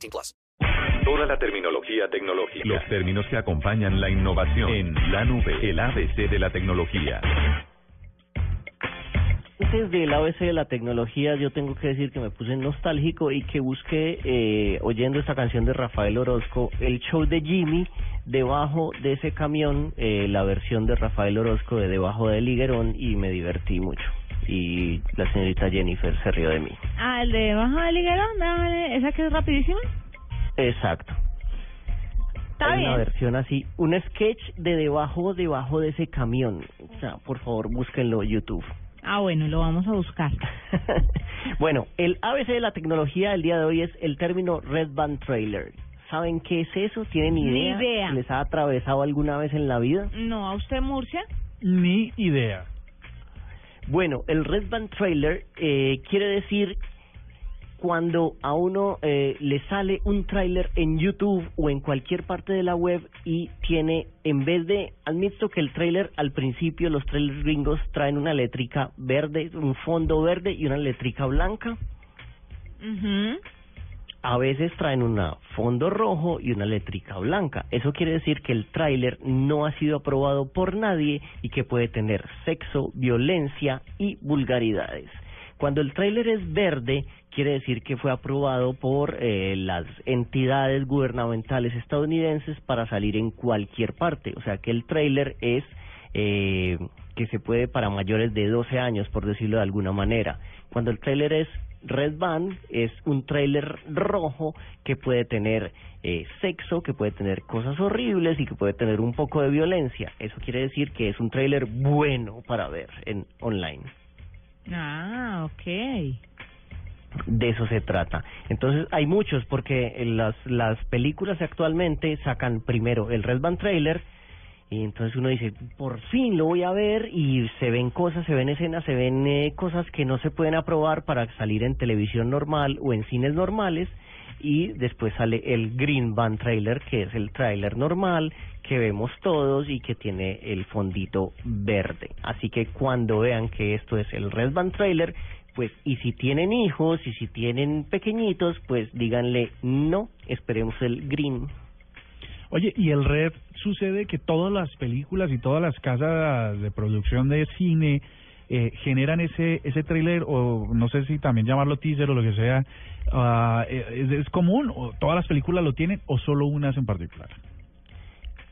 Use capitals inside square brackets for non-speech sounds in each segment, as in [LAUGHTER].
18 plus. Toda la terminología tecnológica. Los términos que acompañan la innovación. En la nube, el ABC de la tecnología. Antes del ABC de la tecnología, yo tengo que decir que me puse nostálgico y que busqué, eh, oyendo esta canción de Rafael Orozco, el show de Jimmy, debajo de ese camión, eh, la versión de Rafael Orozco de Debajo del Higuerón, y me divertí mucho. Y la señorita Jennifer se rió de mí. Ah, el de debajo del higuerón, dale, esa que es rapidísima. Exacto. Está Hay bien. una versión así, un sketch de debajo, debajo de ese camión. O sea, por favor, búsquenlo en YouTube. Ah, bueno, lo vamos a buscar. [LAUGHS] bueno, el ABC de la tecnología del día de hoy es el término Red Band Trailer. ¿Saben qué es eso? ¿Tienen Ni idea? idea. ¿Les ha atravesado alguna vez en la vida? No, ¿a usted, Murcia? Ni idea. Bueno, el Red Band Trailer eh, quiere decir cuando a uno eh, le sale un tráiler en YouTube o en cualquier parte de la web y tiene, en vez de, admito que el tráiler al principio, los trailers gringos traen una eléctrica verde, un fondo verde y una eléctrica blanca. Mhm. A veces traen un fondo rojo y una eléctrica blanca. Eso quiere decir que el tráiler no ha sido aprobado por nadie y que puede tener sexo, violencia y vulgaridades. Cuando el tráiler es verde, quiere decir que fue aprobado por eh, las entidades gubernamentales estadounidenses para salir en cualquier parte. O sea que el tráiler es eh, que se puede para mayores de 12 años, por decirlo de alguna manera. Cuando el tráiler es Red Band es un tráiler rojo que puede tener eh, sexo, que puede tener cosas horribles y que puede tener un poco de violencia. Eso quiere decir que es un tráiler bueno para ver en online. Ah, ok. De eso se trata. Entonces hay muchos porque las las películas actualmente sacan primero el Red Band trailer y entonces uno dice, por fin lo voy a ver y se ven cosas, se ven escenas, se ven eh, cosas que no se pueden aprobar para salir en televisión normal o en cines normales y después sale el Green Band trailer que es el trailer normal que vemos todos y que tiene el fondito verde. Así que cuando vean que esto es el Red Band trailer, pues y si tienen hijos y si tienen pequeñitos, pues díganle no, esperemos el Green. Oye, y el red sucede que todas las películas y todas las casas de producción de cine eh, generan ese ese tráiler o no sé si también llamarlo teaser o lo que sea. eh, ¿es, ¿Es común o todas las películas lo tienen o solo unas en particular?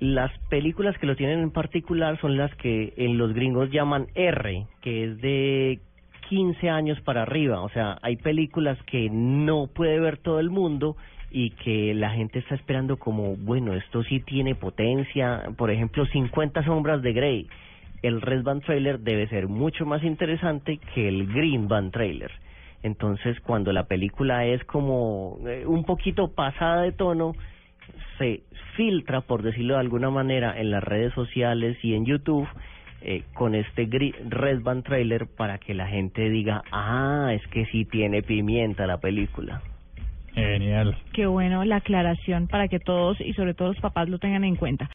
Las películas que lo tienen en particular son las que en los gringos llaman R, que es de 15 años para arriba. O sea, hay películas que no puede ver todo el mundo y que la gente está esperando como, bueno, esto sí tiene potencia. Por ejemplo, 50 sombras de Grey. El Red Band Trailer debe ser mucho más interesante que el Green Band Trailer. Entonces, cuando la película es como eh, un poquito pasada de tono, se filtra, por decirlo de alguna manera, en las redes sociales y en YouTube eh, con este Red Band Trailer para que la gente diga, ah, es que sí tiene pimienta la película. Genial. Qué bueno la aclaración para que todos y sobre todo los papás lo tengan en cuenta.